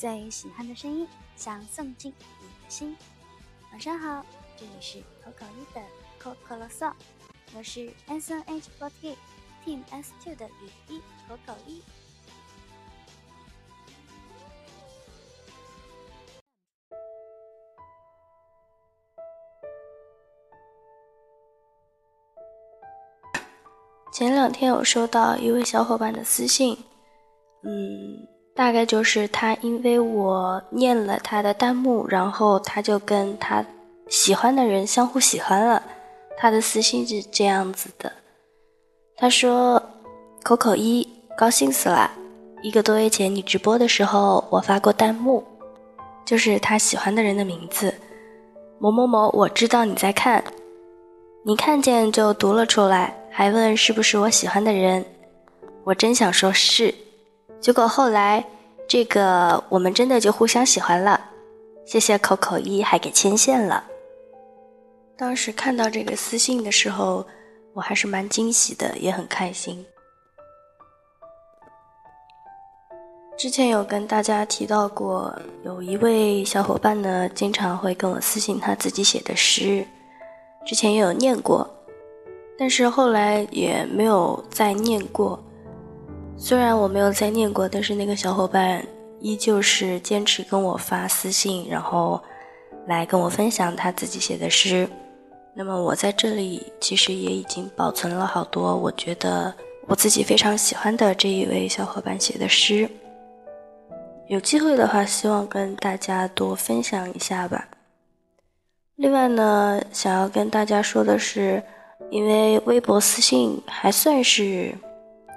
最喜欢的声音，想送进你的心。晚上好，这里是口口一的口口啰嗦，我是 S N H forty Team S two 的雨一口口一。前两天有收到一位小伙伴的私信，嗯，大概就是他因为我念了他的弹幕，然后他就跟他喜欢的人相互喜欢了。他的私信是这样子的，他说：“口口一高兴死了，一个多月前你直播的时候，我发过弹幕，就是他喜欢的人的名字，某某某，我知道你在看，你看见就读了出来。”还问是不是我喜欢的人，我真想说是，结果后来这个我们真的就互相喜欢了，谢谢口口一还给牵线了。当时看到这个私信的时候，我还是蛮惊喜的，也很开心。之前有跟大家提到过，有一位小伙伴呢，经常会跟我私信他自己写的诗，之前也有念过。但是后来也没有再念过。虽然我没有再念过，但是那个小伙伴依旧是坚持跟我发私信，然后来跟我分享他自己写的诗。那么我在这里其实也已经保存了好多，我觉得我自己非常喜欢的这一位小伙伴写的诗。有机会的话，希望跟大家多分享一下吧。另外呢，想要跟大家说的是。因为微博私信还算是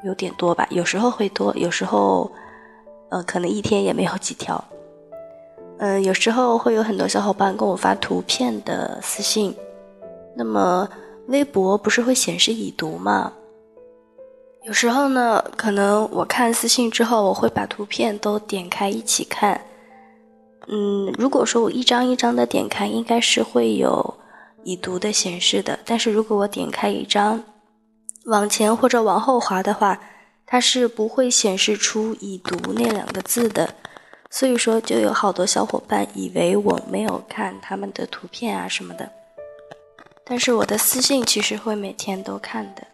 有点多吧，有时候会多，有时候，呃，可能一天也没有几条。嗯，有时候会有很多小伙伴跟我发图片的私信，那么微博不是会显示已读吗？有时候呢，可能我看私信之后，我会把图片都点开一起看。嗯，如果说我一张一张的点开，应该是会有。已读的显示的，但是如果我点开一张，往前或者往后滑的话，它是不会显示出已读那两个字的，所以说就有好多小伙伴以为我没有看他们的图片啊什么的，但是我的私信其实会每天都看的。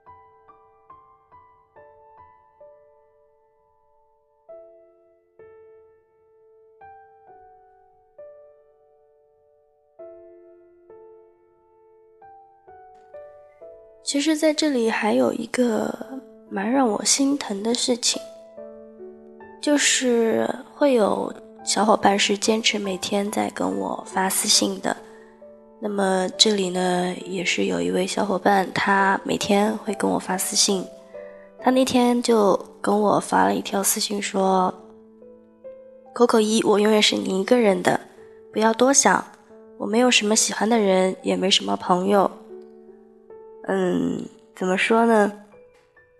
其实，在这里还有一个蛮让我心疼的事情，就是会有小伙伴是坚持每天在跟我发私信的。那么这里呢，也是有一位小伙伴，他每天会跟我发私信。他那天就跟我发了一条私信，说：“口口一，我永远是你一个人的，不要多想，我没有什么喜欢的人，也没什么朋友。”嗯，怎么说呢？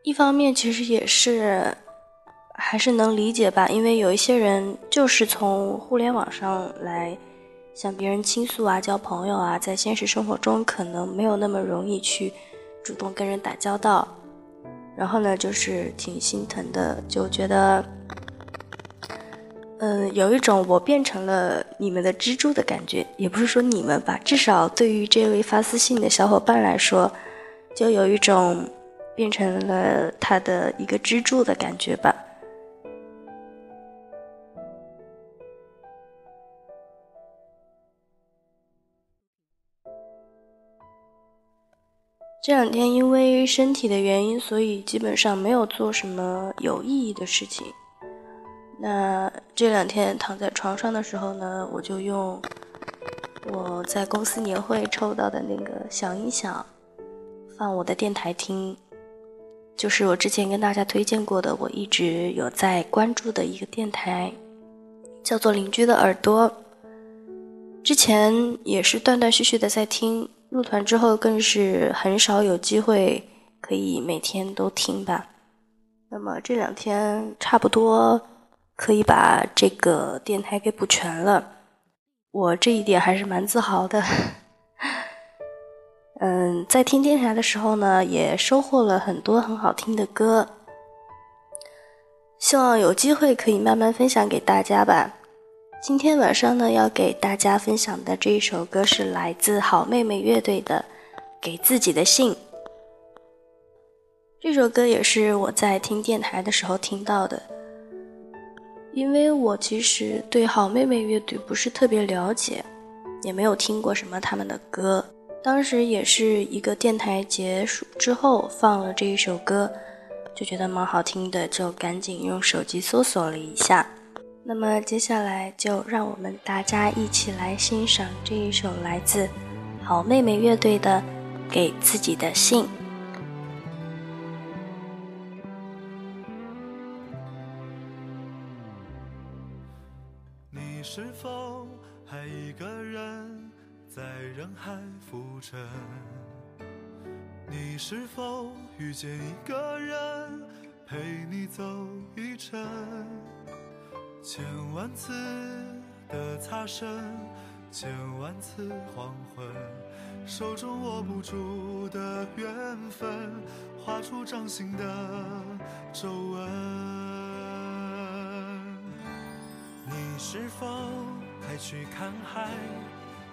一方面其实也是，还是能理解吧，因为有一些人就是从互联网上来向别人倾诉啊、交朋友啊，在现实生活中可能没有那么容易去主动跟人打交道。然后呢，就是挺心疼的，就觉得，嗯，有一种我变成了你们的支柱的感觉，也不是说你们吧，至少对于这位发私信的小伙伴来说。就有一种变成了他的一个支柱的感觉吧。这两天因为身体的原因，所以基本上没有做什么有意义的事情。那这两天躺在床上的时候呢，我就用我在公司年会抽到的那个小音响。放我的电台听，就是我之前跟大家推荐过的，我一直有在关注的一个电台，叫做邻居的耳朵。之前也是断断续续的在听，入团之后更是很少有机会可以每天都听吧。那么这两天差不多可以把这个电台给补全了，我这一点还是蛮自豪的。嗯，在听电台的时候呢，也收获了很多很好听的歌。希望有机会可以慢慢分享给大家吧。今天晚上呢，要给大家分享的这一首歌是来自好妹妹乐队的《给自己的信》。这首歌也是我在听电台的时候听到的，因为我其实对好妹妹乐队不是特别了解，也没有听过什么他们的歌。当时也是一个电台结束之后放了这一首歌，就觉得蛮好听的，就赶紧用手机搜索了一下。那么接下来就让我们大家一起来欣赏这一首来自好妹妹乐队的《给自己的信》。你是否还一个人在人海浮沉？你是否遇见一个人陪你走一程？千万次的擦身，千万次黄昏，手中握不住的缘分，画出掌心的皱纹。你是否还去看海，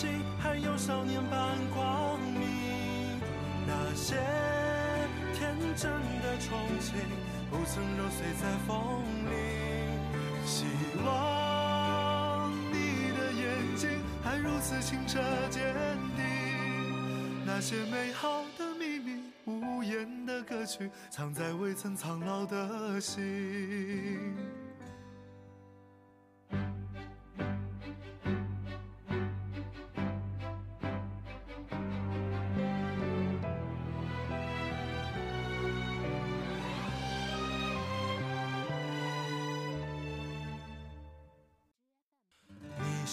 眼睛还有少年般光明，那些天真的憧憬，不曾揉碎在风里。希望你的眼睛还如此清澈坚定，那些美好的秘密，无言的歌曲，藏在未曾苍老的心。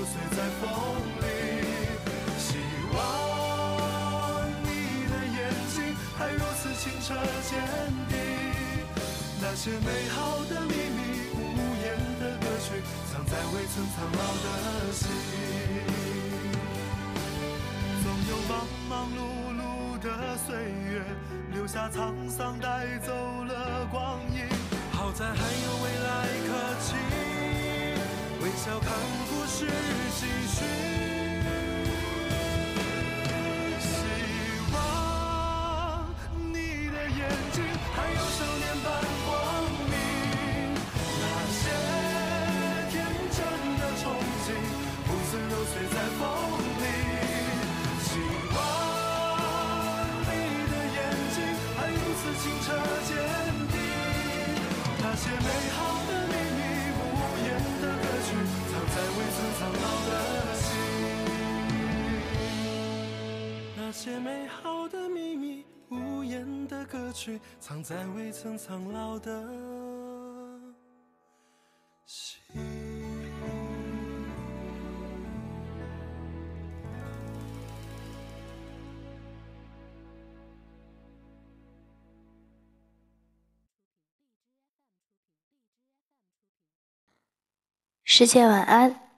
揉碎在风里。希望你的眼睛还如此清澈坚定，那些美好的秘密，无言的歌曲，藏在未曾苍老的心。总有忙忙碌碌的岁月，留下沧桑，带走了光阴。好在还有未来可期，微笑看故事继续。曲，藏在未曾苍老的心。世界晚安，